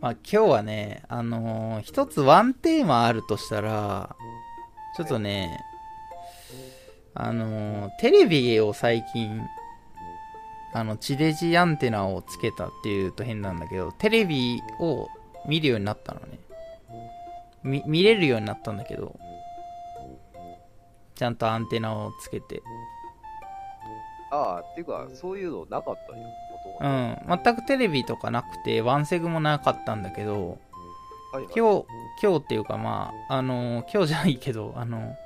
まあ今日はね、あのー一つワンテーマあるとしたら、ちょっとね、あのーテレビを最近、あの、地デジアンテナをつけたっていうと変なんだけど、テレビを見るようになったのね。み見れるようになったんだけど、ちゃんとアンテナをつけて。ああ、っていうか、そういうのなかったよ、うもん、全くテレビとかなくて、ワンセグもなかったんだけど、と。はいはい、今日、今日っていうかまあ、あの今日じゃないけど、あの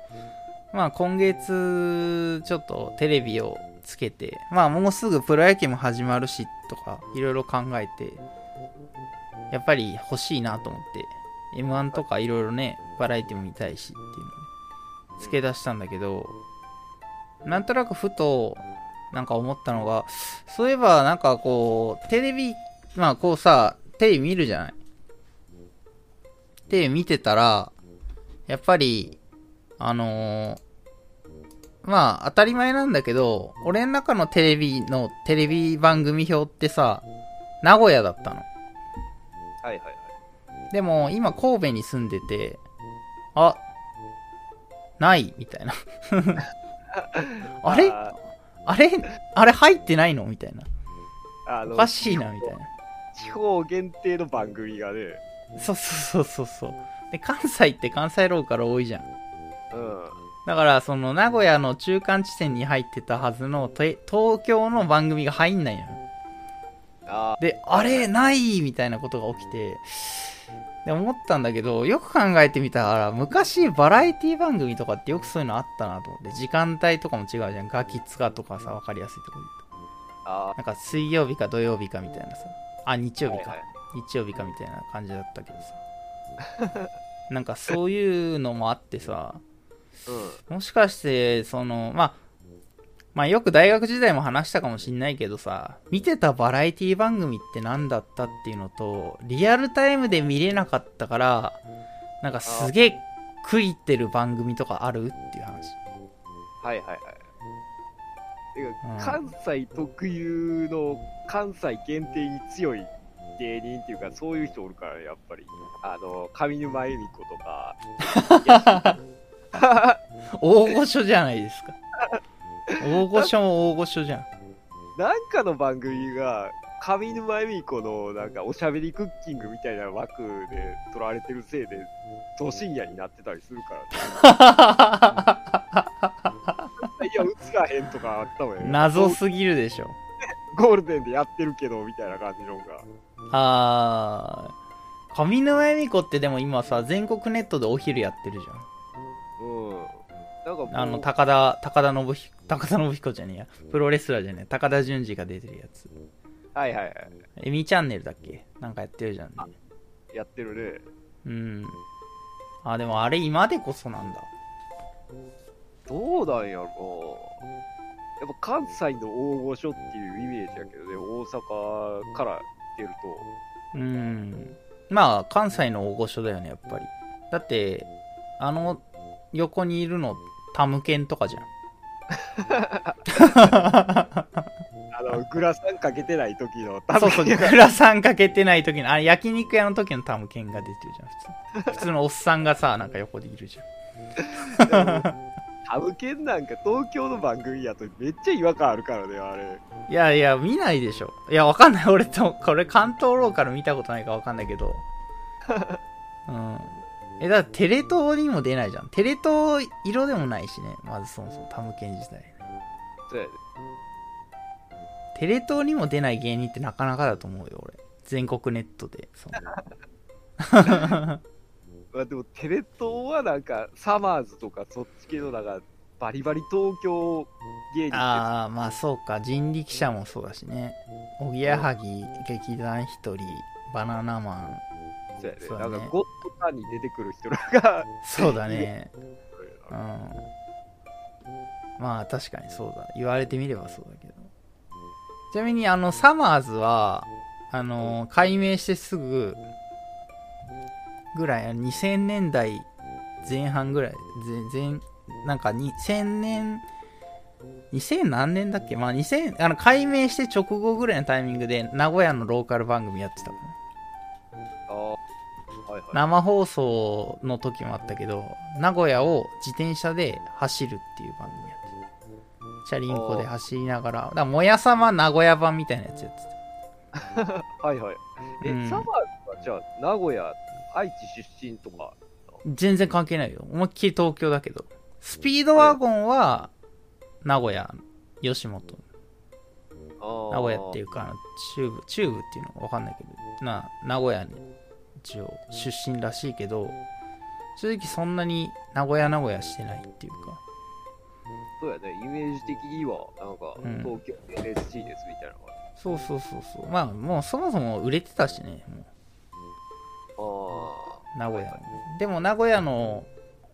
まあ今月、ちょっとテレビをつけて、まあもうすぐプロ野球も始まるし、とか、いろいろ考えて、やっぱり欲しいなと思って、M1 とかいろいろね、バラエティも見たいしっていうので、付け出したんだけど、なんとなくふと、なんか思ったのが、そういえばなんかこう、テレビ、まあこうさ、テレビ見るじゃない？テレビ見てたら、やっぱり、あのーまあ当たり前なんだけど、俺の中のテレビのテレビ番組表ってさ、名古屋だったの。はいはいはい。でも今神戸に住んでて、あ、ないみたいな。あれ？ああれ？あれ入ってないの？みたいな。あのおかしいな、みたいな。地方限定の番組がね、そうそうそうそうそう。で、関西って関西ローカル多いじゃん。うん。だから、その、名古屋の中間地点に入ってたはずの、て東京の番組が入んないのよ。あで、あれ、ないみたいなことが起きて、で、思ったんだけど、よく考えてみたら、昔、バラエティ番組とかってよくそういうのあったなと思って、時間帯とかも違うじゃん。ガキツカとかさ、わかりやすいとこあなんか、水曜日か土曜日かみたいなさ。あ、日曜日か。はいはい日曜日かみたいな感じだったけどさ。なんか、そういうのもあってさ、うん。もしかして、その、まあ、まあよく大学時代も話したかもしんないけどさ、見てたバラエティ番組って何だったっていうのと、リアルタイムで見れなかったから、なんかすげえ食いってる番組とかあるっていう話。はいはいはい。てうんか関西特有の関西限定に強い芸人っていうか、そういう人おるからね、やっぱり。あの、上沼恵美子とか。大御所じゃないですか。大御所も大御所じゃん。なんかの番組が、上沼恵美子のなんかおしゃべりクッキングみたいな枠で撮られてるせいで、ど深夜になってたりするから、ね、いや、映らへんとかあったもんね。謎すぎるでしょ。ゴールデンでやってるけど、みたいな感じのが。あー、上沼恵美子ってでも今さ、全国ネットでお昼やってるじゃん。あの、高田、高田信彦、高田信彦じゃねえや。プロレスラーじゃねえ。高田純次が出てるやつ。はいはいはい。エミチャンネルだっけ？なんかやってるじゃんね。やってるね。うん。あ、でもあれ今でこそなんだ。どうなんやろやっぱ関西の大御所っていうイメージやけどね、大阪から出ると。うん。まあ、関西の大御所だよね、やっぱり。だって、あの、横にいるの、タムケンとかじゃん。あの、グラサンかけてない時の、多そうそう、分グラサンかけてない時の、あれ焼肉屋の時のタムケンが出てるじゃん、普通。普通のおっさんがさ、なんか横でいるじゃん。タムケンなんか東京の番組やとめっちゃ違和感あるからね、あれ。いやいや、見ないでしょ。いや、わかんない。俺と、これ関東ローカル見たことないかわかんないけど。うん。え、だってテレ東にも出ないじゃん。テレ東色でもないしね。まずそもそもタムケン自体。そうやね。テレ東にも出ない芸人ってなかなかだと思うよ、俺。全国ネットで。その まあでもテレ東はなんか、サマーズとかそっち系のなんか、バリバリ東京芸人ああ、まあそうか。人力車もそうだしね。おぎやはぎ、劇団ひとり、バナナマン。そうやうだねなんか、ゴッドタンに出てくる人らが、そうだね。うん。まあ確かにそうだ。言われてみればそうだけど。ちなみにあの、サマーズは、あの、解明してすぐぐらい、2000年代前半ぐらい、全、全、なんか2000年、2000何年だっけ？まあ2000、あの、解明して直後ぐらいのタイミングで名古屋のローカル番組やってたか生放送の時もあったけど、名古屋を自転車で走るっていう番組やってた。チャリンコで走りながら、だからもやさま名古屋版みたいなやつやってた。はいはい。え、うんサマーズはじゃあ、名古屋、愛知出身とか、全然関係ないよ。思いっきり東京だけど。スピードワゴンは、名古屋、吉本。名名古屋っていうか、中部、中部っていうのかわかんないけど、な、名古屋に一応出身らしいけど、正直そんなに名古屋名古屋してないっていうか、そうやね、イメージ的には、なんか、うん東京 NSC ですみたいなのが。そうそうそうそう。まあもうそもそも売れてたしね、もあう名古屋。でも名古屋の、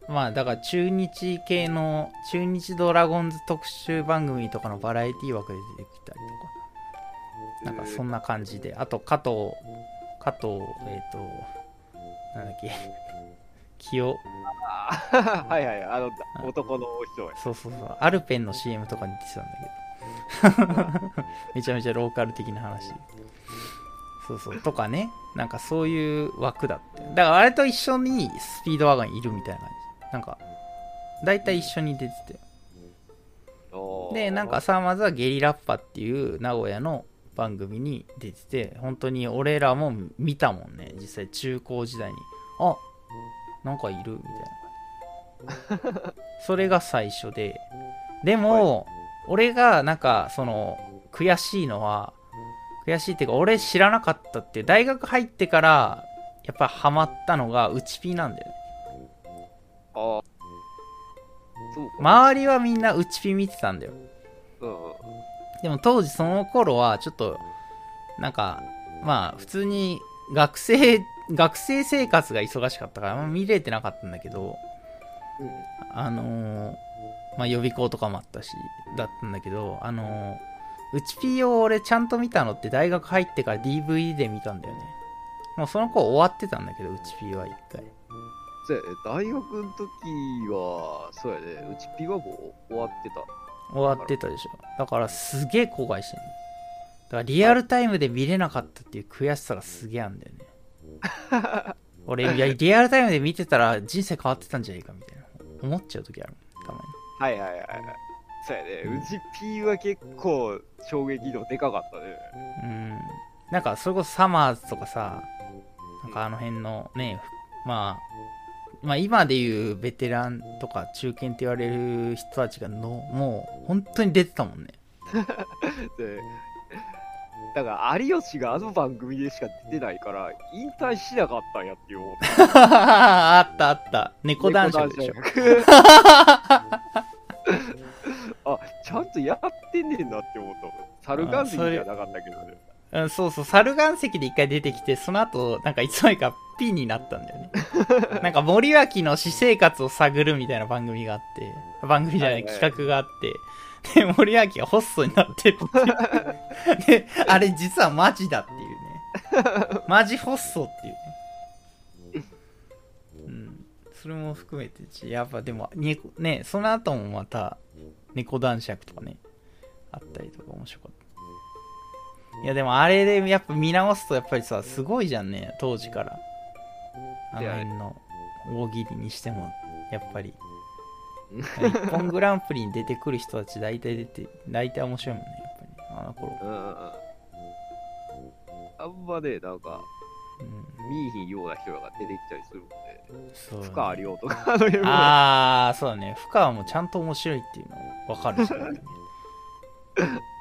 まあだから中日系の、中日ドラゴンズ特集番組とかのバラエティ枠で出てきたり。とか、なんかそんな感じで、あと加藤、加藤、えっ、と、なんだっけ、清、はいはい、あの、男の人や。そうそうそう、アルペンの CM とかに出てたんだけど、めちゃめちゃローカル的な話。そうそう、とかね、なんかそういう枠だって。だからあれと一緒にスピードワゴンいるみたいな感じ。なんか、大体一緒に出てて。で、なんか、さ、まずはゲリラッパっていう名古屋の番組に出てて、本当に俺らも見たもんね、実際中高時代に。あなんかいるみたいな。それが最初で。でも、俺がなんか、その、悔しいのは、悔しいっていうか、俺知らなかったって大学入ってから、やっぱハマったのが、うちピーなんだよね。あーそうか。周りはみんなうちピー見てたんだよ。でも当時その頃はちょっとなんかまあ普通に学生学生生活が忙しかったからあんま見れてなかったんだけどあのーまあ予備校とかもあったしだったんだけどあのうちピーを俺ちゃんと見たのって大学入ってから DVD で見たんだよねもうその子終わってたんだけどうちピーは一回そうやね、大学の時は、そうやね、うちピはもう終わってた。終わってたでしょ。だからすげえ後悔してんの。だからリアルタイムで見れなかったっていう悔しさがすげえあんだよね。俺いやリアルタイムで見てたら人生変わってたんじゃないかみたいな。思っちゃう時あるたまに。はいはいはいはい。そうやね、うちピは結構衝撃度でかかったね。うん。なんかそれこそサマーズとかさなんかあの辺のねまあまあ今でいうベテランとか中堅って言われる人たちがのもう本当に出てたもんね。でだから有吉があの番組でしか出てないから引退しなかったんやって思った あったあった。猫男爵でしょ。あちゃんとやってんねんなって思った猿岩石じゃなかったけどねうん、そうそう、猿岩石で一回出てきて、その後、なんかいつの間にかピンになったんだよね。なんか森脇の私生活を探るみたいな番組があって、番組じゃない、企画があって、で、森脇がホストになってるって。で、あれ実はマジだっていうね。マジホストっていうね。うん。それも含めてし、やっぱでも、ね、ねその後もまた、猫男爵とかね、あったりとか面白かった。いやでもあれでやっぱ見直すとやっぱりさすごいじゃんね。当時から。あの辺の大喜利にしても。やっぱり。一本グランプリに出てくる人たち大体出て大体面白いもんねやっぱり。あの頃。うん。うんうんあんまねなんかうん。見えひんような人らが出てきたりするもんね。そう。ね深有とかあの辺も。ああそうだね。深川もちゃんと面白いっていうの分かるし、ね、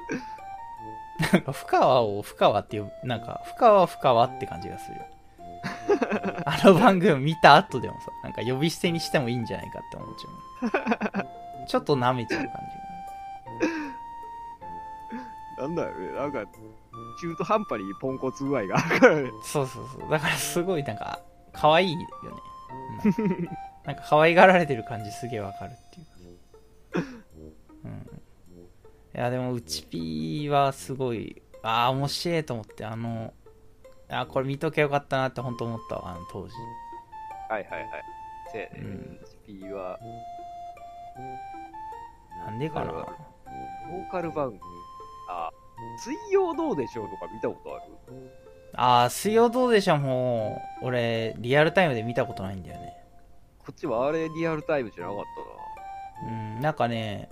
なんか深川を深川っていうなんか深川は深川って感じがするよ。あの番組見た後でもさなんか呼び捨てにしてもいいんじゃないかって思っちゃう。ちょっと舐めちゃう感なんだよね。なんか中途半端にポンコツ具合があるからね。じがそうそうそう。だからすごいなんか可愛いよね、うん。なんか可愛がられてる感じすげえわかるっていう。かやでもうちピーはすごいああ面白いと思ってあのあーこれ見とけよかったなって本当思ったわあの当時。はいはいはい。せやね、うん。うちピはなんでかな。ローカル番組あ水曜どうでしょうとか見たことある？ああ、水曜どうでしょうもう、俺、リアルタイムで見たことないんだよね。こっちはあれリアルタイムじゃなかっうん、なんかね、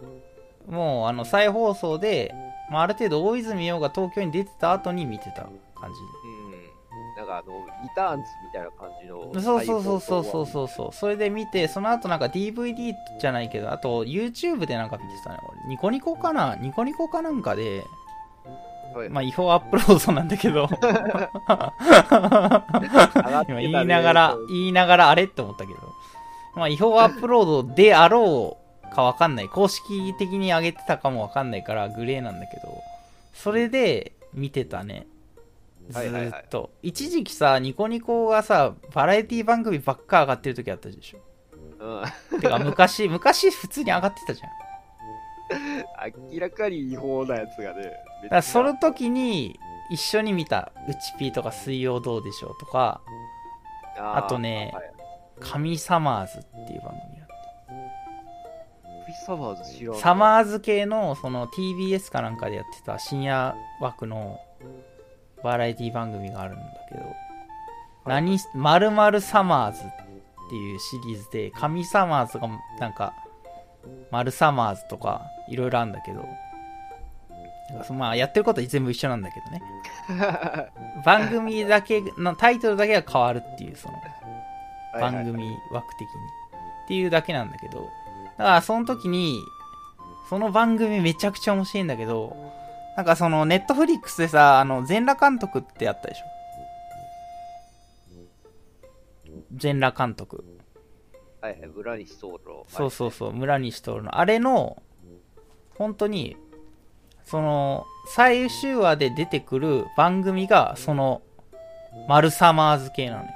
もう、あの、再放送で、まあ、ある程度大泉洋が東京に出てた後に見てた感たな。うん。なんかあの、リターンズみたいな感じの。そうそうそうそうそうう。そうそう。それで見て、その後なんか DVD じゃないけど、あと YouTube でなんか見てたね。俺ニコニコかな？ニコニコかなんかで、はいまあ違法アップロードなんだけど、今言いながら、言いながらあれって思ったけど、まあ違法アップロードであろうかわかんない。公式的に上げてたかもわかんないからグレーなんだけど、それで見てたね。ずはいはいはいーっと。一時期さ、ニコニコがさ、バラエティ番組ばっか上がってる時あったでしょ。うん。てか昔、昔普通に上がってたじゃん。明らかに違法なやつがね。だからその時に一緒に見た、うちピーとか水曜どうでしょうとか、ああとねはい神サマーズっていう番組サマーズ知らんな。サマーズ系のその TBS かなんかでやってた深夜枠のバラエティ番組があるんだけど、何、まるまるサマーズっていうシリーズで、神サマーズがなんか、マルサマーズとかいろいろあるんだけど、まあやってることは全部一緒なんだけどね。番組だけのタイトルだけが変わるっていうその番組枠的に。っていうだけなんだけどだからその時にその番組めちゃくちゃ面白いんだけどなんかそのネットフリックスでさあの全裸監督ってあったでしょ？全裸監督。はいはい、村西徹の。そうそうそう村西徹の。あれの本当にその最終話で出てくる番組がそのマルサマーズ系なのよ。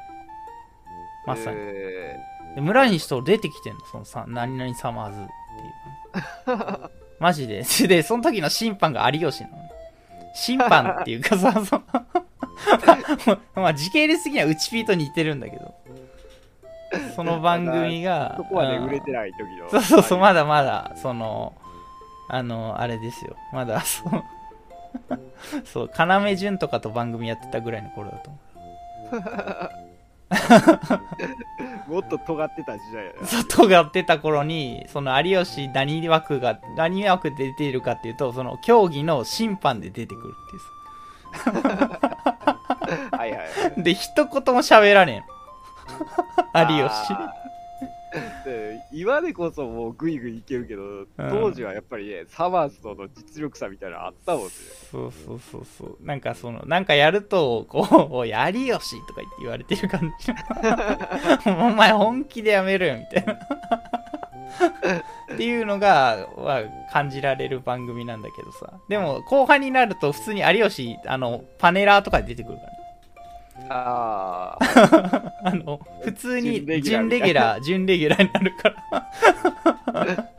まさに。えで村西と出てきてんの、そのさ、何々サマーズっていう。マジで。で、その時の審判が有吉なの。審判っていうか さ、そのまあ時系列的にはうちピーと似てるんだけど。その番組が。ー そこまでうん売れてない時の。そうそうそう、はいまだまだ、その、あの、あれですよ。まだ、そう、そう、要潤とかと番組やってたぐらいの頃だと思 もっと尖ってた時代やう。外がってた頃に、その有吉何枠が、何枠で出ているかっていうと、その競技の審判で出てくるっていうさ。な。はいはいはい。で、一言も喋らねえの。有吉。今でこそもうグイグイいけるけど、当時はやっぱりね、サマーズとの実力差みたいなのあったもんね。そうそうそうそう。なんかその、なんかやると、こう、おい、有吉とか言って言われてる感じ。お前本気でやめろよ、みたいな。っていうのが、は感じられる番組なんだけどさ。でも、後半になると普通に有吉、あの、パネラーとかで出てくるからね。ああ、あの、普通に準準レレギュラー、準レギュラーになるから。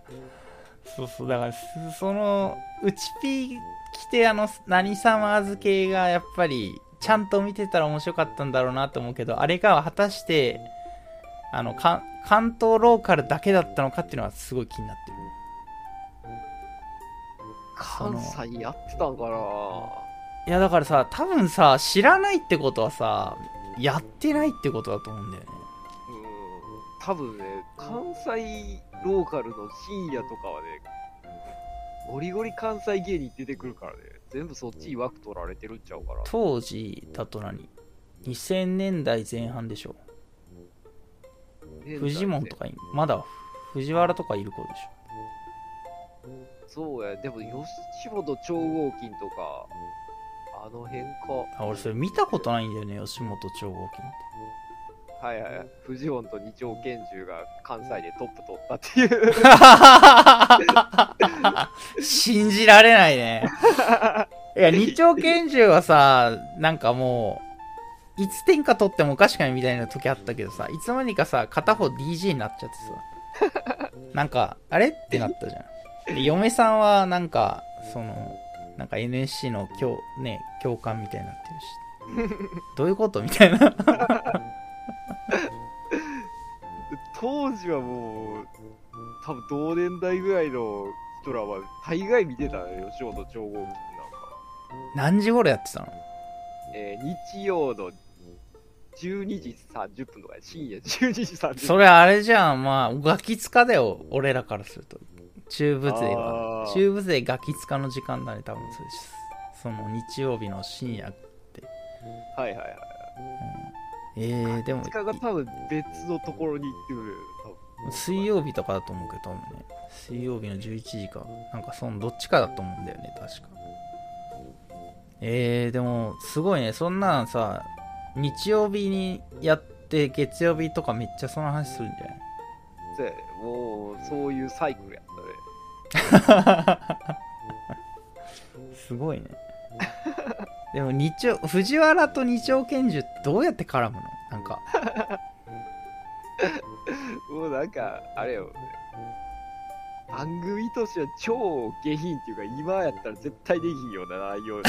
そうそう、だから、すその、うちピー来て、あの、何サマーズ系がやっぱり、ちゃんと見てたら面白かったんだろうなと思うけど、あれが果たして、あの、か関東ローカルだけだったのかっていうのはすごい気になってる。関西やってたんかないや、だからさ、多分さ、知らないってことはさ、やってないってことだと思うんだよね。うん、多分ね、関西ローカルの深夜とかはね、ゴリゴリ関西芸人出てくるからね、全部そっちに枠取られてるんちゃうから。当時だと何 ?2000 年代前半でしょ。フジモンとかいまだ藤原とかいる子でしそうや、でも吉本超合金とか、あの辺か。ょあ俺それ見たことないんだよね吉本超合金っはいはいはい。フジモンと二丁拳銃が関西でトップ取ったっていう。て 信じられないねいや二丁拳銃はさなんかもういつ天下取ってもおかしくないみたいな時あったけどさいつの間にかさ片方 DJ になっちゃってさなんかあれってなったじゃんで嫁さんはなんかそのなんか NSC の教,、ね、教官みたいになってるし どういうことみたいな 当時はもう、多分同年代ぐらいの人らは大概見てたね、吉本超合金なんか。何時頃やってたの？えー日曜の12時30分とか、深夜12時30分。それあれじゃん、まあ、ガキ使かだよ、俺らからすると。中部勢は。あー中部勢ガキ使の時間だね、多分そうです。その日曜日の深夜。はいはいはい。えー、でも、時間が多分別のところに行ってくる。多分水曜日とかだと思うけど、多分ね。水曜日の11時か。なんかそのどっちかだと思うんだよね、確か。えー、でも、すごいね。そんなんさ、日曜日にやって、月曜日とかめっちゃその話するんじゃない？そうやねもう、そういうサイク。すごいね。でも日曜、藤原と二丁拳銃どうやって絡むの？なんか。もうなんか、あれよ。番組としては超下品っていうか、今やったら絶対できんような内容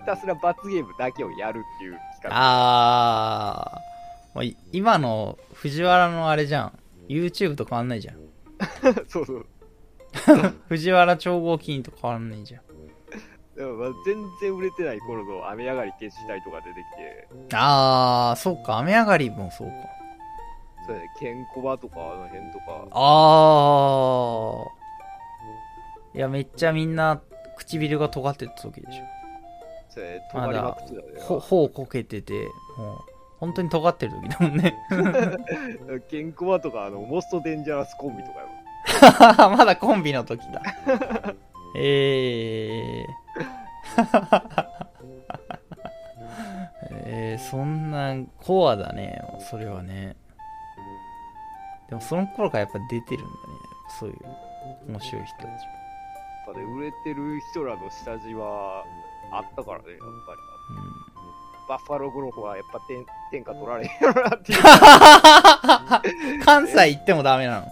ひたすら罰ゲームだけをやるっていう企画。あー。もうい今の藤原のあれじゃん。YouTube と変わんないじゃん。そうそう。藤原超合金と変わんないじゃん。でもまあ全然売れてない頃の雨上がり決死隊とか出てきて、あー、そうか。雨上がりもそうか。そうやね、ケンコバとかあの辺とか、あー。いや、めっちゃみんな唇が尖ってた時でしそうやね、止まりまくってたょ。ねほ、頬こけてて、もう、本当に尖ってる時だもんね。ケンコバとかあの、モストデンジャラスコンビとかよ。まだコンビの時だ。えー。えー、そんなコアだね、それはね。でもその頃からやっぱ出てるんだね。そういう面白い人たちも。やっぱね、売れてる人らの下地はあったからね、やっぱり。バッファローグローフはやっぱ天天下取られへんやろなっていう。うん、関西行ってもダメなの。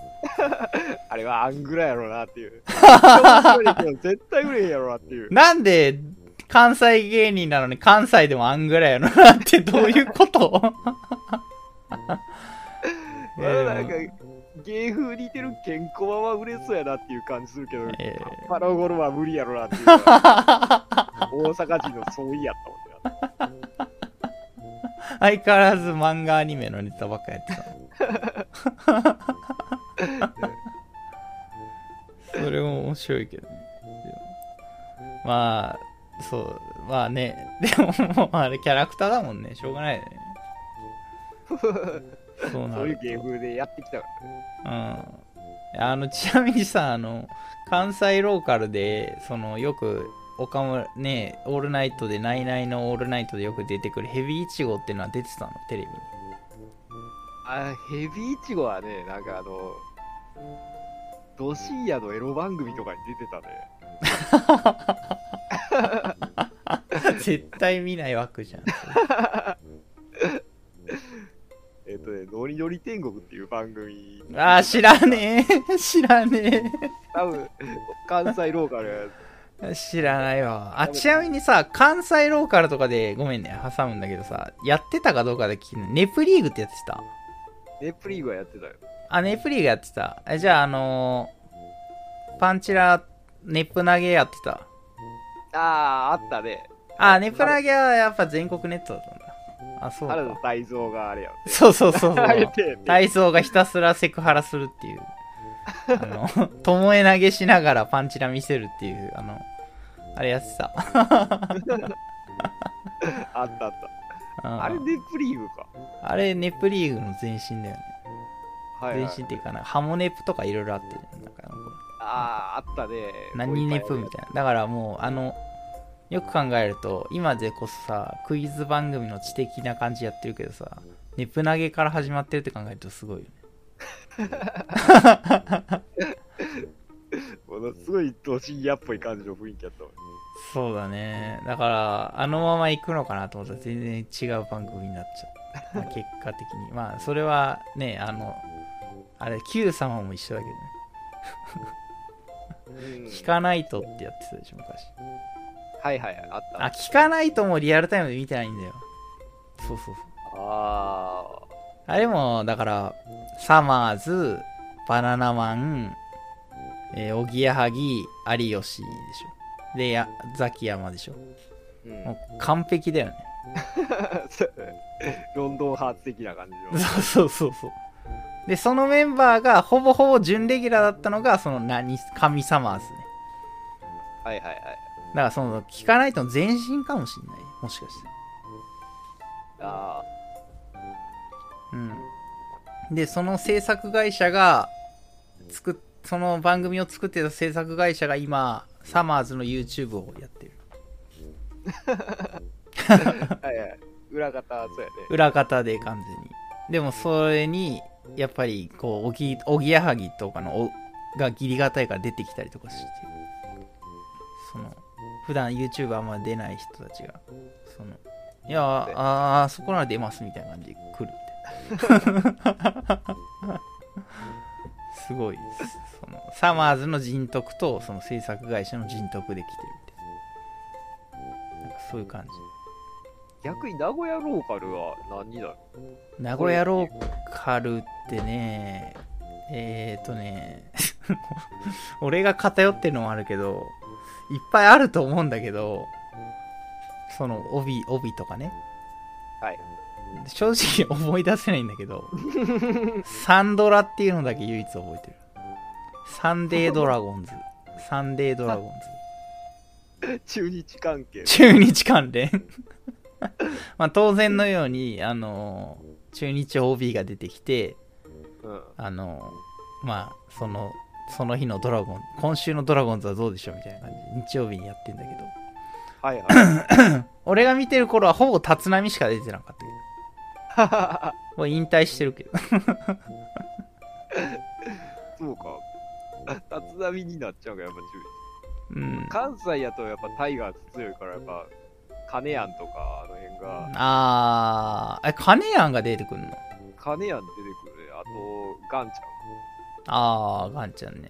あれはアングラやろなっていう。絶対売れへんやろなっていう。なんで関西芸人なのに関西でもあんぐらいやろなってどういうこと？まあなんか、芸風似てるケンコバは売れそうやなっていう感じするけど、えバッファローゴロは無理やろなっていう。大阪人の相違やったもんね。相変わらず漫画アニメのネタばっかやってた。それも面白いけどね。まあ、そう、まあね、でももうあれキャラクターだもんね、しょうがないよね。そうなそういうる芸風でやってきたから。と。うん。あの、ちなみにさ、あの、関西ローカルで、その、よく、岡村、ね、オールナイトで、ナイナイのオールナイトでよく出てくるヘビーイチゴっていうのは出てたの、テレビに。あ、ヘビーイチゴはね、なんかあの、ド深夜のエロ番組とかに出てたね。絶対見ない枠じゃん。えっとね、ノリノリ天国っていう番組。あー、知らねえ。知らね多分、関西ローカルえ。知らないわ。あ、ちなみにさ、関西ローカルとかで、ごめんね、挟むんだけどさ、やってたかどうかで聞くネプリーグってやってた？ネプリーグはやってたよ。あ、ネプリーグやってた。えじゃあ、あのーパンチラ、ネプ投げやってた？あー、あったね。あ、ネプ投げはやっぱ全国ネットだったんだ。あ、そう原田か。泰造があれやん。そうそうそうそうあ。げてんね体操がひたすらセクハラするっていう。あの、ともえ投げしながらパンチラ見せるっていう、あの、あれやってた。あったあっうんた。あれネプリーグか。あれ、ネプリーグの前身だよね。はい、前はい。身っていうかな、ハモネプとかいろいろあったじゃん。なんかああー、あったね。何ネプみたいな。だからもう、あの、よく考えると、今でこそさ、クイズ番組の知的な感じやってるけどさ、ネプ投げから始まってるって考えるとすごいよね。ものすごいド深夜っぽい感じの雰囲気やったもん。そうだね。だから、あのまま行くのかなと思ったら全然違う番組になっちゃった。まあ、結果的に。まあ、それはね、あの、あれ、Q 様も一緒だけどね。うん聞かないとってやってたでしょ、昔。はいはいはい、あった。あ、聞かないともリアルタイムで見てないんだよ。そうそうそう。ああれも、だから、サマーズ、バナナマン、えーおぎやはぎ、有吉でしょ。で、やザキヤマでしょ。うんもう完璧だよ ね。ロンドンハーツ的な感じの。そうそうそうそう。で、そのメンバーがほぼほぼ準レギュラーだったのが、その何、神サマーズね。はいはいはい。だからその、聞かないとの前身かもしんない。もしかして。あうん。で、その制作会社が、作っ、その番組を作ってた制作会社が今、サマーズの YouTube をやってる。あ。はいはい。裏方、そうやね。裏方で完全に。でもそれに、やっぱり、こう、おぎ、おぎやはぎとかの、お、が義理がたいから出てきたりとかして、その、普段 YouTube あんま出ない人たちが、その、いや、ああ、そこなら出ますみたいな感じで来るみたいな。すごい、その、サマーズの人徳と、その制作会社の人徳で来てるみたいな。なんかそういう感じ。逆に名古屋ローカルは何になる名古屋ローカルってね、えーとね、俺が偏ってるのもあるけど、いっぱいあると思うんだけど、その帯、帯とかね。はい。正直思い出せないんだけど、サンドラっていうのだけ唯一覚えてる。サンデードラゴンズ。サンデードラゴンズ。中日関係。中日関連 まあ当然のように、あの中日 OB が出てきて、うん。あのまあそのその日のドラゴン今週のドラゴンズはどうでしょうみたいな感じで日曜日にやってんだけどはいはい。俺が見てる頃はほぼ立浪しか出てなかったけど もう引退してるけどそうか。立浪になっちゃうか、やっぱ中うん。日。関西やとやっぱタイガース強いから、やっぱ、金谷とか、あの辺が、あー。え金谷が出てくるの？金谷出てくるね。あと、ガンちああガンちゃんね。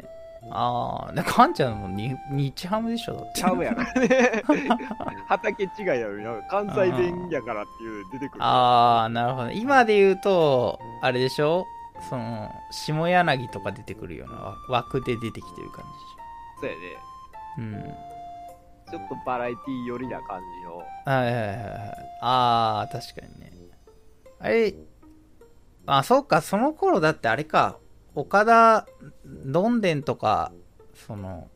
ああガンちゃんもに日ハムでしょ？だって。ゃん。ちゃうやからね。畑違いやのにな、関西弁やからっていう出てくる。ああなるほど。今で言うとあれでしょ？その下柳とか出てくるようなわ枠で出てきてる感そうやね。うんちょっとバラエティ寄りな感じの。はいはいはいはい。ああ、確かにね。あれ、あ、そうか、その頃だってあれか、岡田、どんでんとか、その、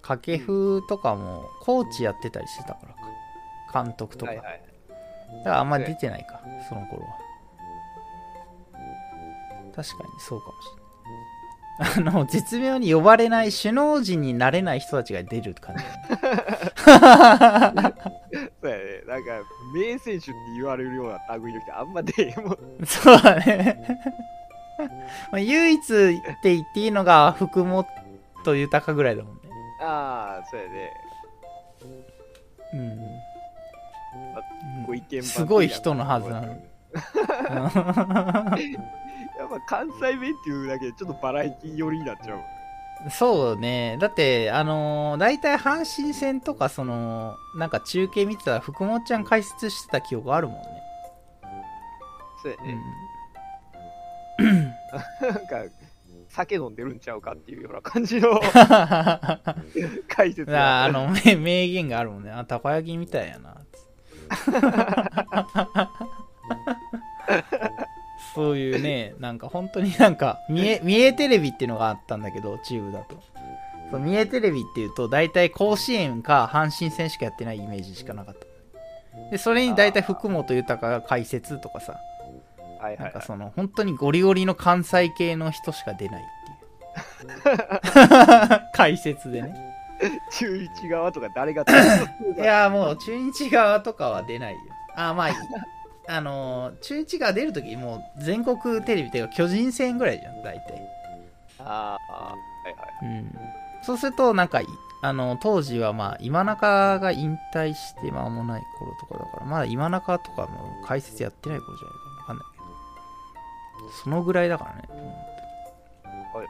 掛布とかも、コーチやってたりしてたからか。監督とか。はいはい。だからあんま出てないか、その頃は。確かにそうかもしれない。あの、絶妙に呼ばれない首脳陣になれない人たちが出る感じ。そうやね。なんか、名選手って言われるような類の人あんま出えもん。そうだね。まあ唯一って言っていいのが福本豊ぐらいだもんね。ああ、そうやね。うんご意見番すごい人のはずなのに。やっぱ関西弁っていうだけでちょっとバラエティ寄りになっちゃう。そうね。だって、あのー、大体阪神戦とか、その、なんか中継見てたら福本ちゃん解説してた記憶あるもんね。そうやね。うん。なんか、酒飲んでるんちゃうかっていうような感じの解説があの、め名言があるもんね。あ、たこ焼きみたいやな。そういうね、なんか本当になんか、見え、見えテレビっていうのがあったんだけど、チームだと。そう見えテレビっていうと、大体甲子園か阪神戦しかやってないイメージしかなかった。で、それに大体福本豊が解説とかさ。なんかその、本当にゴリゴリの関西系の人しか出ないっていう。解説でね。中日側とか誰がいや、もう中日側とかは出ないよ。あ、まあ、あのー、中日側出るとき、もう全国テレビっていうか巨人戦ぐらいじゃん、大体。ああ、はいはい。うん。そうすると、なんか、あの、当時はまあ、今中が引退して間もない頃とかだから、まだ今中とかも解説やってない頃じゃないかわかんないけど。そのぐらいだからね。はい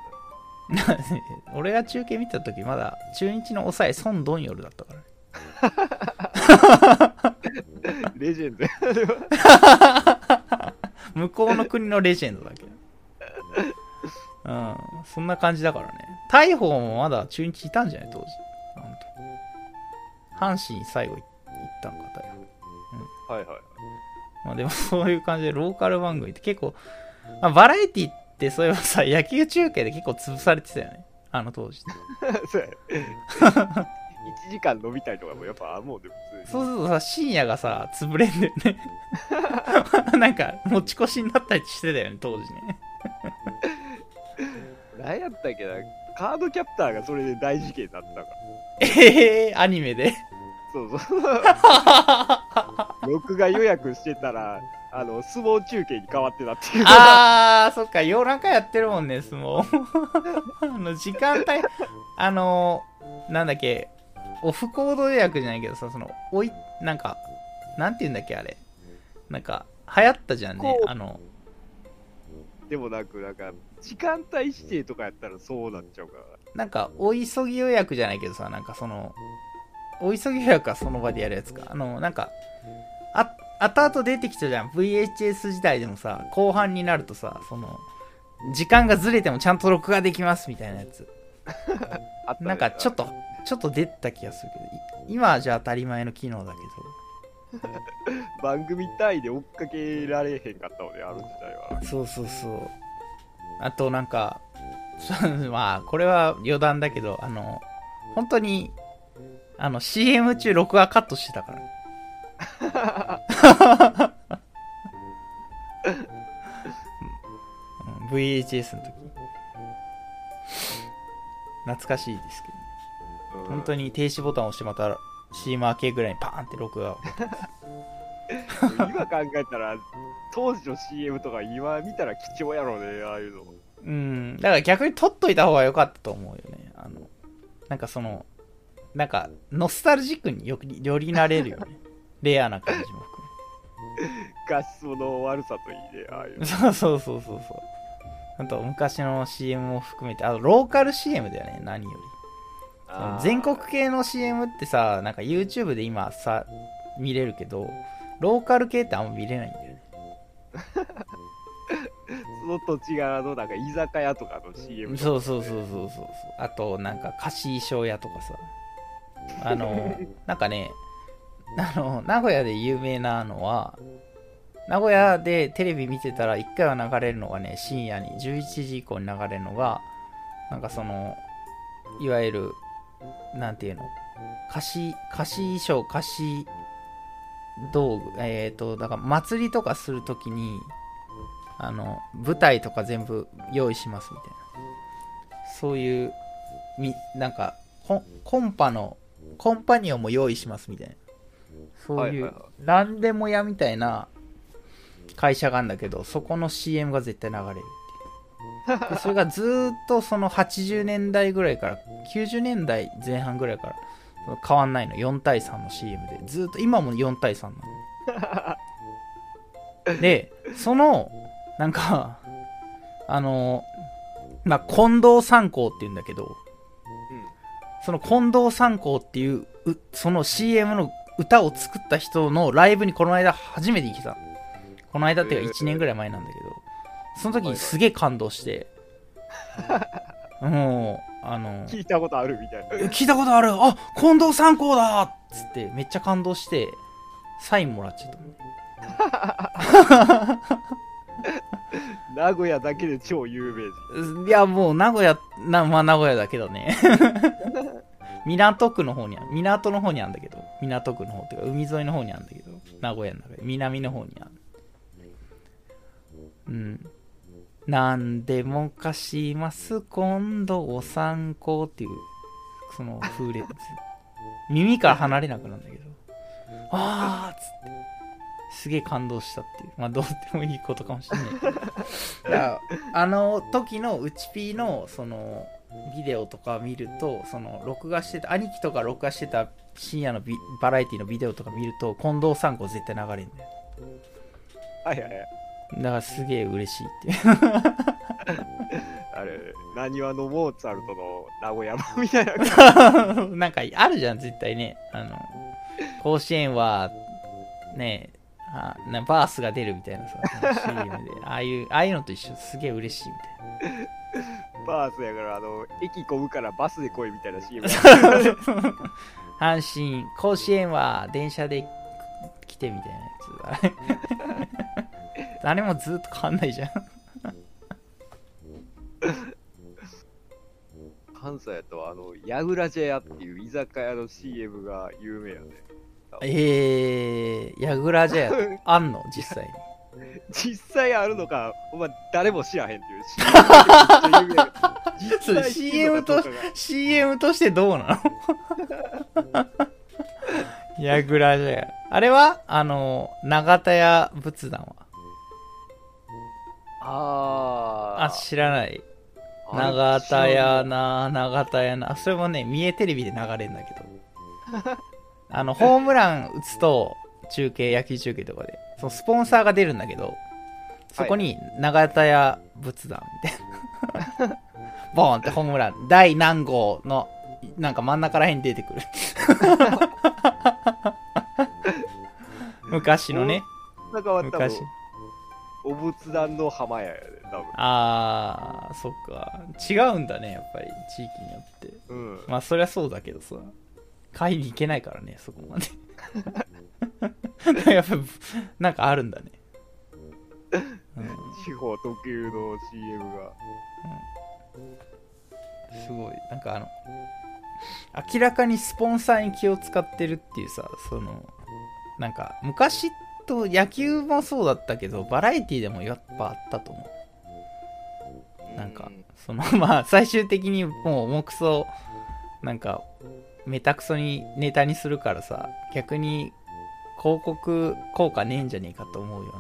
俺が中継見た時まだ中日の抑え孫ドンヨルだったからね レジェンドや。向こうの国のレジェンドだけど。うん、そんな感じだからね。大砲もまだ中日いたんじゃない当時。阪神最後行ったんかたよ。はいはいはい。まあでもそういう感じでローカル番組って結構、まあ、バラエティってそういえばさ、野球中継で結構潰されてたよね。あの当時。そうや 1時間伸びたりとかもやっぱもうで普通に。そうするとさ、深夜がさ、潰れんだよね。なんか、持ち越しになったりしてたよね、当時ね。何やったっけな、カードキャプターがそれで大事件になったから。ええー、アニメで。そうそう。録画予約してたら、あの、相撲中継に変わってたっていう。あー、そっか、夜中やってるもんね、相撲。あの、時間帯、あの、なんだっけ、オフコード予約じゃないけどさ、その、おい、なんか、なんて言うんだっけ、あれ。なんか、流行ったじゃんねこ、うあの、でもなく、なんか、時間帯指定とかやったらそうなっちゃうから。なんか、お急ぎ予約じゃないけどさ、なんかその、お急ぎ予約はその場でやるやつか。あの、なんか、あ、後々出てきたじゃん。VHS 時代でもさ、後半になるとさ、その、時間がずれてもちゃんと録画できますみたいなやつ。あったねなんかちょっと、ちょっと出た気がするけど、い今はじゃあ当たり前の機能だけ 番組単位で追っかけられへんかったので、あの時代は。ど。そうそうそう。あとなんか、まあ、これは余談だけど、あの、本当に、あの、CM 中録画カットしてたから。うん VHS の時。懐かしいですけど、うん本当に停止ボタンを押してまた CM 明けぐらいにパーンって録画を。今考えたら、当時の CM とか今見たら貴重やろうね、ああいうの。うん、だから逆に撮っといた方が良かったと思うよね。あの、なんかその、なんか、ノスタルジックによりよりなれるよね。レアな感じも含画質 の悪さといいね、ああいうめ。そうそうそうそうそう。あと、昔の CM も含めて、あと、ローカル CM だよね、何より。全国系の CM ってさ、なんか YouTube で今さ、見れるけど、ローカル系ってあんま見れないんだよね。その土地柄のなんか居酒屋とかの CM そうそうそうそうそうそう。あと、なんか貸衣装屋とかさ。あの、なんかね、あの、名古屋で有名なのは、名古屋でテレビ見てたら一回は流れるのがね、深夜に11時以降に流れるのが、なんかその、いわゆる、なんていうの、貸し、貸し衣装、貸し道具、えっ、と、だから祭りとかするときに、あの、舞台とか全部用意しますみたいな。そういう、み、なんか、コンパの、コンパニオンも用意しますみたいな。そういう、何でも屋みたいな会社があるんだけど、そこの CM が絶対流れるっていう。でそれがずーっとその80年代ぐらいから、90年代前半ぐらいから、変わんないの。4対3の CM で。ずーっと、今も4対3なの。で、その、なんか、あの、まあ、近藤三光って言うんだけど、その近藤三光っていう、うその CM の歌を作った人のライブにこの間初めて行けた。この間っていうかへー1年ぐらい前なんだけど、その時にすげえ感動して、もう、あの、聞いたことあるみたいな。え聞いたことあるあ近藤三光だっつってめっちゃ感動して、サインもらっちゃった。名古屋だけで超有名人。いや、もう名古屋、なまあ名古屋だけどね。港区の方にある、港の方にあるんだけど、港区の方っていうか、海沿いの方にあるんだけど、名古屋の中で、南の方にある。うん。なんでも貸します、今度お参考っていう、その風列。耳から離れなくなるんだけど、あーっつって、すげえ感動したっていう。まあ、どうでもいいことかもしれない。だからあの時のうちピーのそのビデオとか見るとその録画してた兄貴とか録画してた深夜のバラエティのビデオとか見ると近藤三光絶対流れるんだよはいはいはい。だからすげえ嬉しいっていう。あれ、なにわのモーツァルトの名古屋版みたいな。なんかあるじゃん絶対ね。あの甲子園はねあなバースが出るみたいなさ CM で。ああいうああいうのと一緒すげえ嬉しいみたいな。バースやから、あの、駅混むからバスで来いみたいな CM あ阪神甲子園は電車で来てみたいなやつあれあれもずっと変わんないじゃん。関西やと、あの、ヤグラジェ屋っていう居酒屋の CM が有名やね。えー、ヤグラじゃあんの？実際に。実際あるのか、お前誰も知らへんっていう。CM 実それ際知ってんのか。どうかが CM としてどうなの？ヤグラじゃやあれは？あの永田屋仏壇は？ああ知らない。あ永田屋な永田屋な。それもね三重テレビで流れるんだけど。あのホームラン打つと中継野球中継とかでそのスポンサーが出るんだけどそこに永田屋仏壇みたいな。ボーンってホームラン。第何号のなんか真ん中らへんに出てくる。昔のね。昔お仏壇の浜屋やで、多分。あーそっか。違うんだねやっぱり地域によって。うん。まあそりゃそうだけどさ。買いに行けないからねそこまで。やっぱなんかあるんだね、うん、地方特有の CM が。すごい。なんかあの明らかにスポンサーに気を使ってるっていうさそのなんか昔と野球もそうだったけどバラエティでもやっぱあったと思う。なんかそのまあ最終的にもう重くそなんかめたくそにネタにするからさ逆に広告効果ねえんじゃねえかと思うよ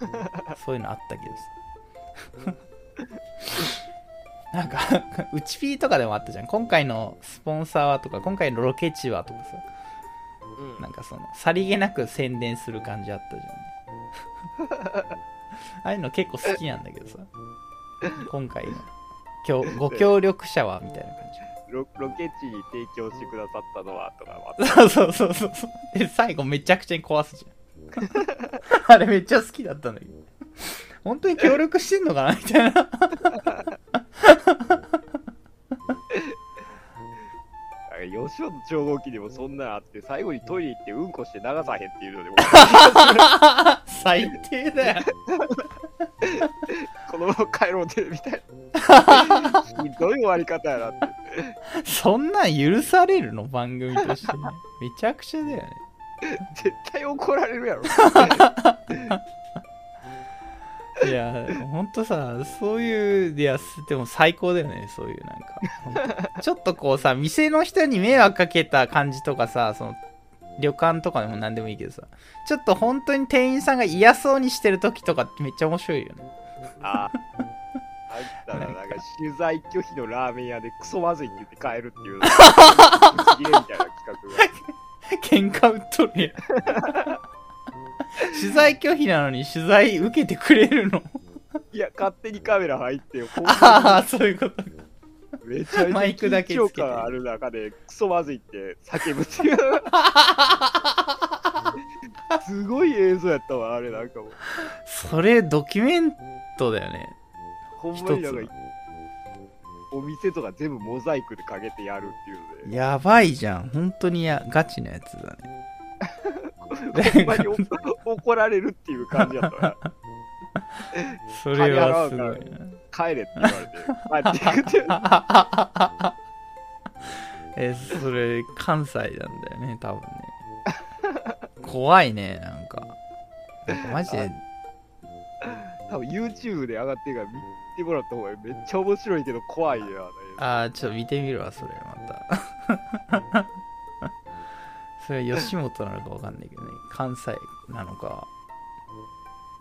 うな そういうのあったけどさ。なんか うちピーとかでもあったじゃん。今回のスポンサーはとか今回のロケ地はとかさうん。なんかそのさりげなく宣伝する感じあったじゃん。ああいうの結構好きなんだけどさ。今回の。今日ご協力者はみたいな感ロロケ地に提供してくださったのはとかそうそうそうそうで最後めちゃくちゃに壊すじゃん。あれめっちゃ好きだったんだけど本当に協力してんのかなみたいななんか吉本超合金でもそんなんあって最後にトイレ行ってうんこして流さへんっていうのでも。最低だよ。このまま帰ろうてみたいな。ひどい終わり方やなって。そんなん許されるの番組としてね。めちゃくちゃだよね。絶対怒られるやろ いや、ほんとさ、そういう、いや、でも最高だよね、そういうなんか。ちょっとこうさ、店の人に迷惑かけた感じとかさ、その、旅館とかでも何でもいいけどさ、ちょっと本当に店員さんが嫌そうにしてる時とかってめっちゃ面白いよね。ああなんか取材拒否のラーメン屋でクソまずいって言って帰るっていうすげえみたいな企喧嘩売っとるやん。取材拒否なのに取材受けてくれるの？いや勝手にカメラ入ってほんまああ、そういうこと。にめちゃめちゃマイクだけ緊張感ある中でクソまずいって叫ぶっていう すごい映像やったわあれなんかもうそれドキュメントだよね。ほんまになん一かお店とか全部モザイクでかけてやるっていうのでやばいじゃん。本当にやガチなやつだね。ほんまにお 怒られるっていう感じやったわそれはすごいな。帰れって言われて帰って え、それ、関西なんだよね、多分ね。怖いね、なんか。なんかマジで、多分 YouTube で上がってるから見てもらった方がめっちゃ面白いけど怖いよあー、ちょっと見てみるわ、それ、また。それは吉本なのかわかんないけどね。関西なのか。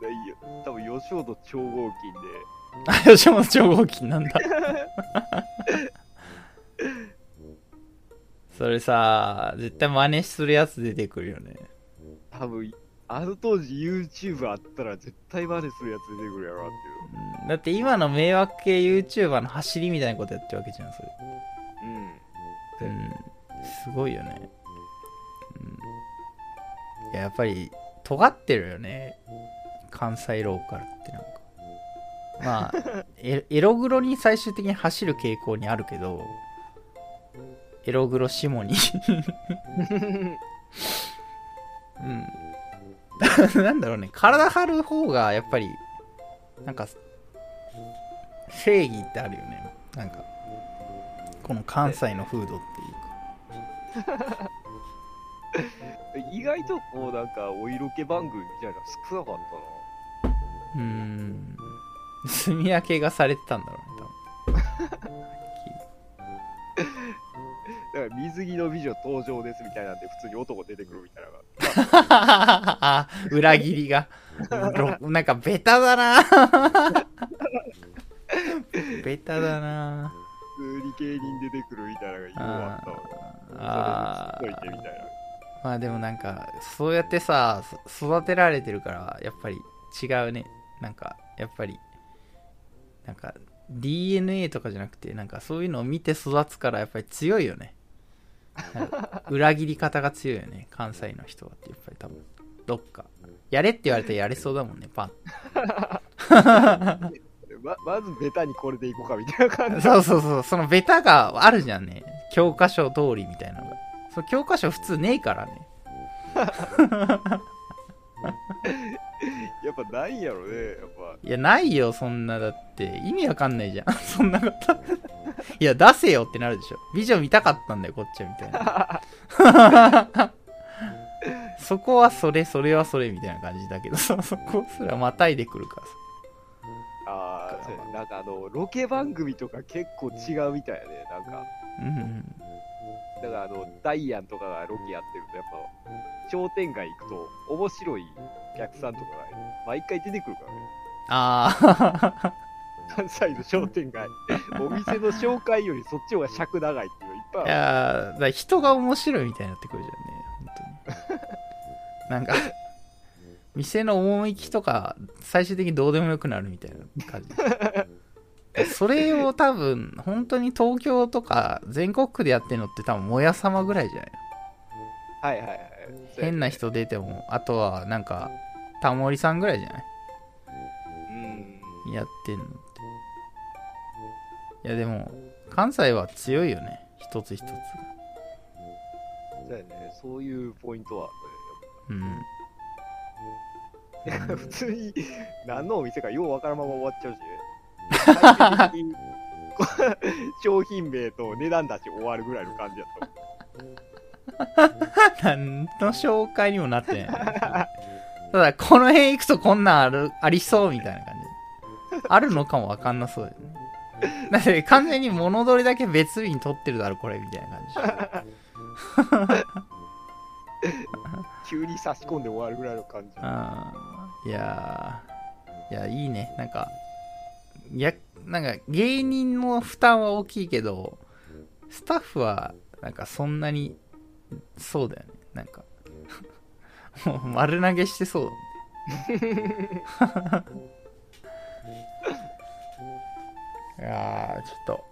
いいよ多分吉本超合金であ、吉本超合金なんだ。それさ、絶対真似するやつ出てくるよね。多分あの当時 YouTube あったら絶対真似するやつ出てくるやろなっていううんだって今の迷惑系 YouTuber の走りみたいなことやってるわけじゃん、それ。うんうん。すごいよね。や、やっぱり、尖ってるよね。関西ローカルってなんか。まあ、エエログロに最終的に走る傾向にあるけど、エログロシモに。うん。なんだろうね。体張る方がやっぱりなんか正義ってあるよね。なんかこの関西の風土っていうか意外とこうなんかお色気番組みたいなの少なかったな。うーん。炭焼けがされてたんだろうねだ から水着の美女登場ですみたいなんで普通に男出てくるみたいなあ裏切りが。ろなんかベタだな。ベタだな。普通に芸人出てくるみたいなのがようあったわ。あそれで突っといてみたいな。まあでもなんかそうやってさそ育てられてるからやっぱり違うね。なんかやっぱりなんか DNA とかじゃなくてなんかそういうのを見て育つからやっぱり強いよね。裏切り方が強いよね。関西の人はってやっぱり多分。どっか。やれって言われたらやれそうだもんねパン。ま まずベタにこれでいこうかみたいな感じ。そうそうそう。そのベタがあるじゃんね。教科書通りみたいなの。がそう教科書普通ねえからねやっぱないんやろね、やっぱ。いや、ないよ、そんな。だって、意味わかんないじゃん。そんなこと。いや、出せよってなるでしょ。美女見たかったんだよ、こっちは、みたいな。そこはそれ、それはそれ、みたいな感じだけどさ、そこすらまたいでくるからさ。ああ、なんかあの、ロケ番組とか結構違うみたいやね。なんか、うんうん。だからあの、ダイアンとかがロケやってると、やっぱ、商店街行くと、面白いお客さんとかが、毎回出てくるからね。あ関西の商店街。お店の紹介よりそっちの方が尺長いっていうのいっぱいある。やー、だ人が面白いみたいになってくるじゃんね、本当に。なんか、店の趣とか、最終的にどうでもよくなるみたいな感じ。それを多分、本当に東京とか全国区でやってるのって多分、もやさまぐらいじゃないはいはいはい。変な人出ても、あとはなんか、タモリさんぐらいじゃない？うん。やってんのって。いやでも、関西は強いよね、一つ一つが。そうやね。そういうポイントはうん。あるね。や普通に、何のお店かようわからんまま終わっちゃうしね。商品名と値段出し終わるぐらいの感じやった。何の紹介にもなってない。ただ、この辺行くとこんなんある、ありそうみたいな感じ。あるのかもわかんなそうだよね。だって完全に物取りだけ別日に取ってるだろ、これ、みたいな感じ。急に差し込んで終わるぐらいの感じ。あーいやー、いや、いいね。なんか、いや、なんか芸人の負担は大きいけど、スタッフは、なんかそんなに、そうだよね。なんか、もう丸投げしてそうだ。いやー、ちょっと、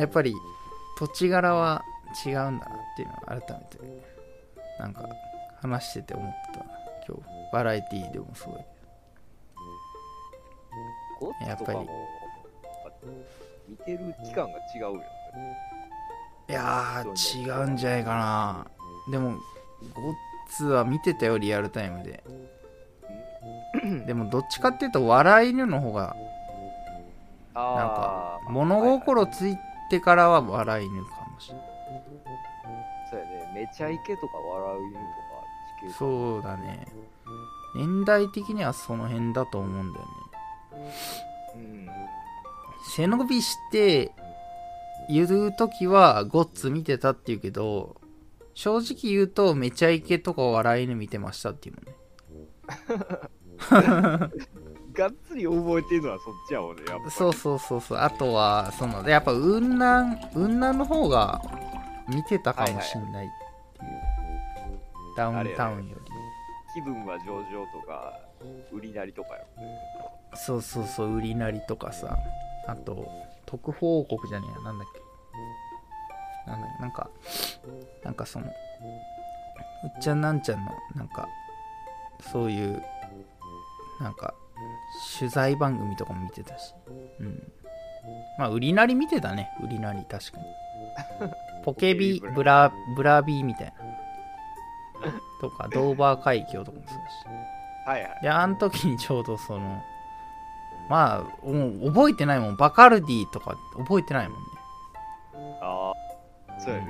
やっぱり、土地柄は違うんだなっていうのは改めて、なんか、話してて思った今日バラエティーでもすごいゴッやっぱり。ツとかも、見てる期間が違うよ。ね。いやー違うんじゃないかな。でもゴッツは見てたよリアルタイムで。でもどっちかっていうと笑い犬の方がなんか物心ついてからは笑い犬かもしれない。そうやね。めちゃイケとか笑う犬とか。そうだね。年代的にはその辺だと思うんだよねうん。背伸びして言う時はゴッツ見てたって言うけど正直言うとめちゃイケとか笑い犬見てましたっていうもん。ねがっつり覚えてるのはそっちやもん。ね、やっぱ。そうそうそうそうあとはそのやっぱ雲南雲南の方が見てたかもしん。ないっていう、ダウンタウンより気分は上々とか、売りなりとかやもんね。そうそうそう売りなりとかさ。あと特報王国じゃねえや。なんだっけ。なんだなんかなんかそのうっちゃんなんちゃんのなんかそういうなんか取材番組とかも見てたし。うん。まあ売りなり見てたね。売りなり確かに。ポケビブラブラビみたいな。とかドーバー海峡とかもそうだしはいはい。であの時にちょうどそのまあもう覚えてないもんバカルディとか覚えてないもんねああ、そうやね。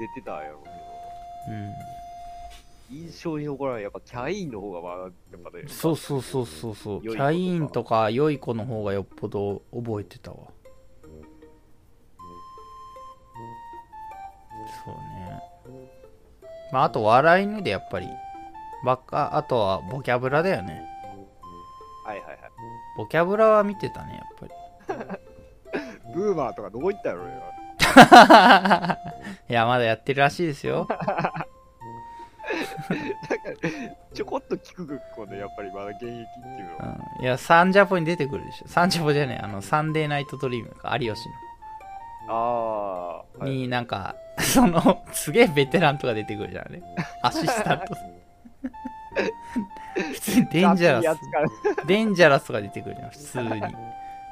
出てたやろううんけど。印象に残らない。やっぱキャインの方がまあ、やっぱね。そうそうそうそうそうキャインとか良い子の方がよっぽど覚えてたわそうねまああと笑い犬でやっぱりばっかあとはボキャブラだよね。はいはいはい。ボキャブラは見てたねやっぱり。ブーマーとかどこ行ったやろうよ。いやまだやってるらしいですよ。なんか、ちょこっと聞く子で、やっぱりまだ現役っていうのは。うん。いやサンジャポに出てくるでしょ。サンジャポじゃねえあのサンデーナイトドリーム。か有吉ああ、はのい。になんかそのすげえベテランとか出てくるじゃんねアシスタント 普通にデンジャラス。デンジャラスとか出てくるじゃん普通に。も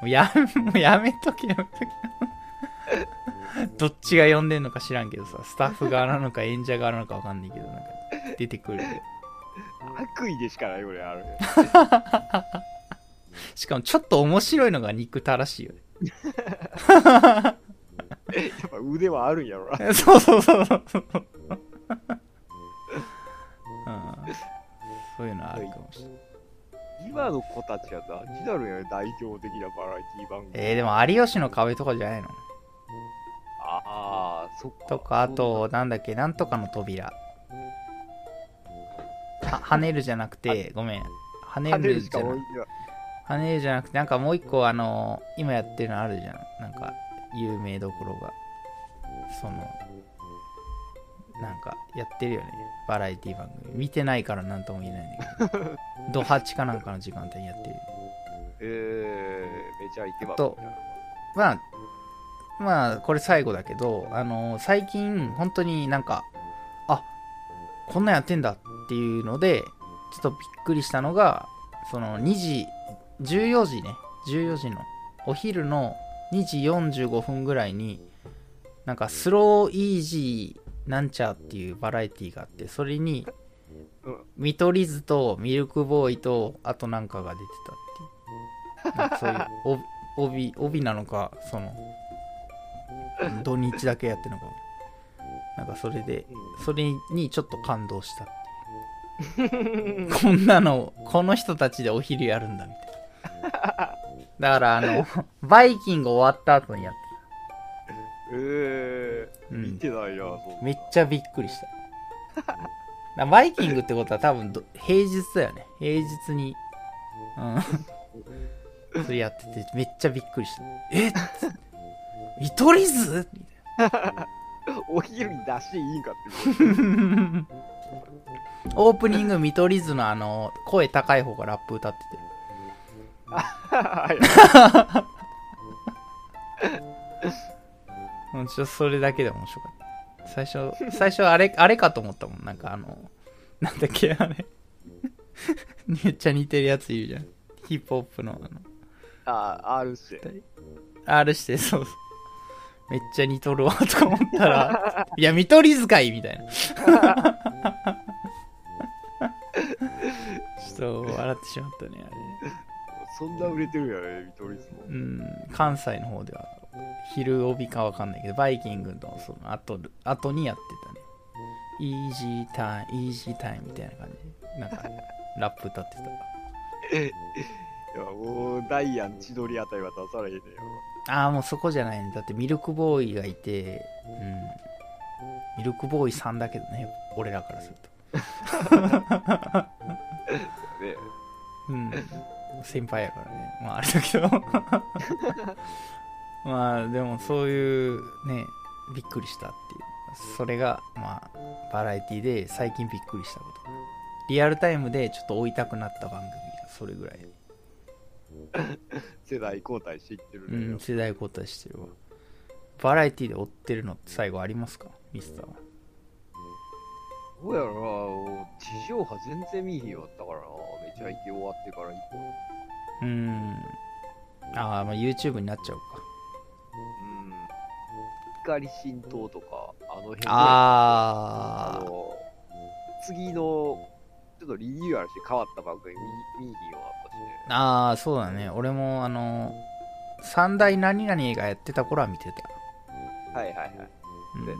うやもうやめとけやめとけどっちが呼んでんのか知らんけどさスタッフ側なのか演者側なのかわかんないけどなんか出てくる。悪意でしかないよね、あれ。しかもちょっと面白いのが憎たらしいよね。やっぱ腕はあるんやろな。そうそうそうそうの子たちは何になるんやね、代表的なバラエティ番組。えー、でも有吉の壁とかじゃないの？ああ、そっか。とか、あと、なんだっけ、なんとかの扉。は跳ねるじゃなくて、ごめん。跳ねるじゃなか多いんだ。跳ねるじゃなくて、なんかもう一個、あの、今やってるのあるじゃん。なんか、有名どころが。その、なんか、やってるよね。バラエティ番組。見てないからなんとも言えないんだけど。ドハチかなんかの時間帯にやってる。えー、めちゃイケバとまあ、まあ、これ最後だけど、あの最近、本当になんか、あこんなんやってんだっていうので、ちょっとびっくりしたのが、その2時、14時ね、14時の、お昼の2時45分ぐらいに、なんか、スローイージーなんちゃっていうバラエティがあって、それにうん、見取り図とミルクボーイと、あとなんかが出てたっていう。なんかそういうお帯帯なのかその土日だけやってるのか。なんかそれでそれにちょっと感動したっていう。こんなのこの人たちでお昼やるんだみたいな。だからあのバイキング終わった後にやってえー、た、うん。見てないな、そんな。めっちゃびっくりした。バイキングってことは多分ど平日だよね。平日にうん。それやっててめっちゃびっくりした。え？っ 見取り図？みお昼に出していいんかってオープニング見取り図のあの声高い方がラップ歌って。はいてうんちょっとそれだけで面白かった。最初最初あれあれかと思ったもん。なんかあのなんだっけあれ。めっちゃ似てるやついるじゃん。ヒップホップのあの。ああ、R して。R してそう。そうめっちゃ似とるわとか思ったら いや見取り図かいみたいな。ちょっと笑ってしまったねあれ。そんな売れてるやね、見取り図も。うん関西の方では昼帯かわかんないけどバイキングのその後後にやってたね。イージータイムイージータイムみたいな感じ。でなんか ラップ歌ってた。いや、もう、ダイアン千鳥あたりは出されへんねああもうそこじゃないね。だってミルクボーイがいてうん。ミルクボーイさんだけどね俺らからすると。や。ね。うん。先輩やからね。まああれだけど まあでもそういうねびっくりしたっていう。それがまあバラエティで最近びっくりしたこと。リアルタイムでちょっと追いたくなった番組がそれぐらい、世代交代していってるうね。ん、世代交代してるわ。バラエティで追ってるのって最後ありますか？ミスターは。どうやろな、もう地上波全然見えへんよったからな。めちゃイケ終わってから以降。うーん。ああまあ YouTube になっちゃうかうん。怒り浸透とか、あの辺ああの、次の、ちょっとリニューアルして変わった番組見見いひんようになったしね。ーあーそうだね俺もあの三大何々がやってた頃は見てたはいはいはい。うんでね、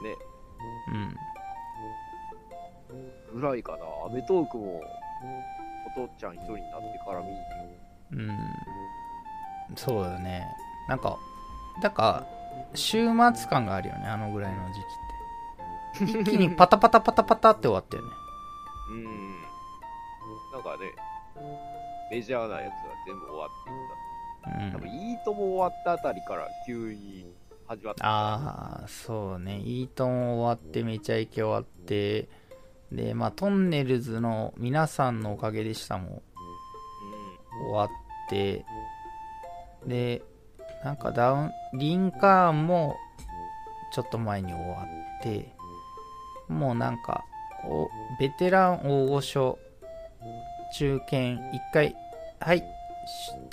うんぐらいかな。アメトークも、お父ちゃん一人になってから見いひんよ。うんそうだねなんかだから週末感があるよねあのぐらいの時期って。一気にパタパタパタパタって終わったよね。うん。なんかね、メジャーなやつが全部終わっていった。多分、うんいいとも終わったあたりから急に始まった。ああそうね。いいとも終わってめちゃイケ終わってでまあトンネルズの皆さんのおかげでしたも終わって。でなんかダウンリンカーンもちょっと前に終わってもうなんかおベテラン大御所中堅一回はいし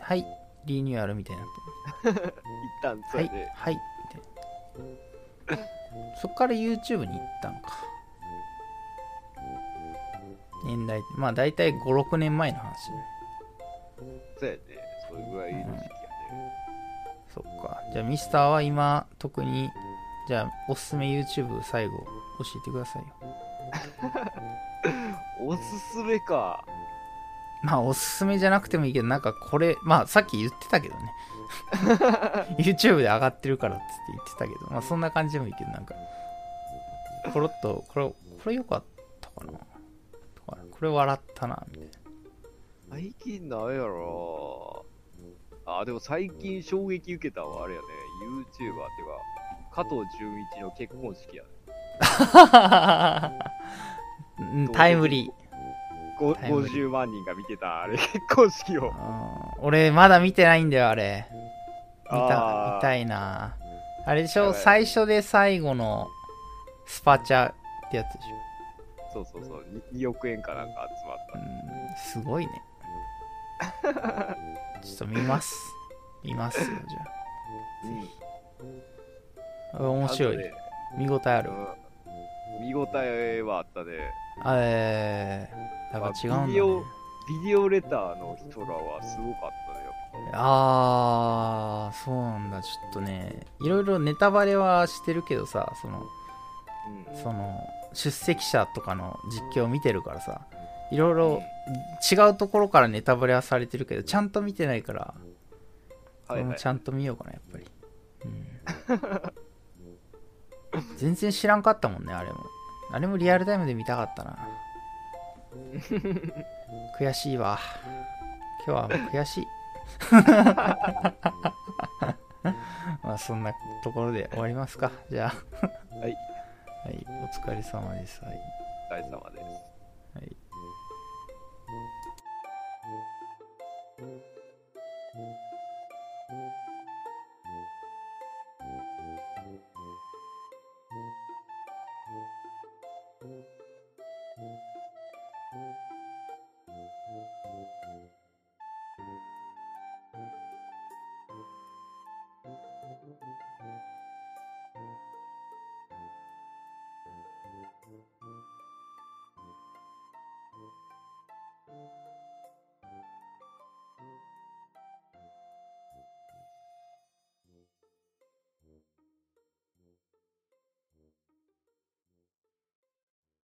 はいリニューアルみたいになってう ん。一旦そはいれで、はいみたいなそっから YouTube に行ったんか年代まあ大体56年前の話ねそうやね。それぐらいの時期。そっか。じゃあミスターは今特にじゃあおすすめ YouTube 最後教えてくださいよ。おすすめか。まあおすすめじゃなくてもいいけどなんかこれまあさっき言ってたけどね。YouTube で上がってるからっつって言ってたけどまあそんな感じでもいいけどなんかコロッとこれこれよかったかな。とかこれ笑ったなみたいな。最近なんやろあ、でも最近衝撃受けたのはあれやね。YouTuber っていうか、加藤純一の結婚式やね。うんタイムリー。ごタイムリー。50万人が見てた、あれ、結婚式を。俺まだ見てないんだよあれ。見た見たいな。あれでしょ最初で最後のスパチャってやつでしょ。そうそうそう、2, 2億円かなんか集まった。うんすごいね ちょっと見ます。見ますよ じゃあ。面白い。見応えある。うん見応えはあったね。えー、やっぱ違うんだ、ね。ビデ、オビデオレターの人らはすごかったね、やっぱ。あーそうなんだ。ちょっとねいろいろネタバレはしてるけどさそのうん。その出席者とかの実況を見てるからさいろいろ違うところからネタバレはされてるけどちゃんと見てないから、はいはい。ち。ゃんと見ようかなやっぱり、うん、全然知らんかったもんねあれも。あれもリアルタイムで見たかったな。悔しいわ。今日はもう悔しい。まあそんなところで終わりますか。じゃあ。はい。はいお疲れ様です。はい。お疲れ様です。はいう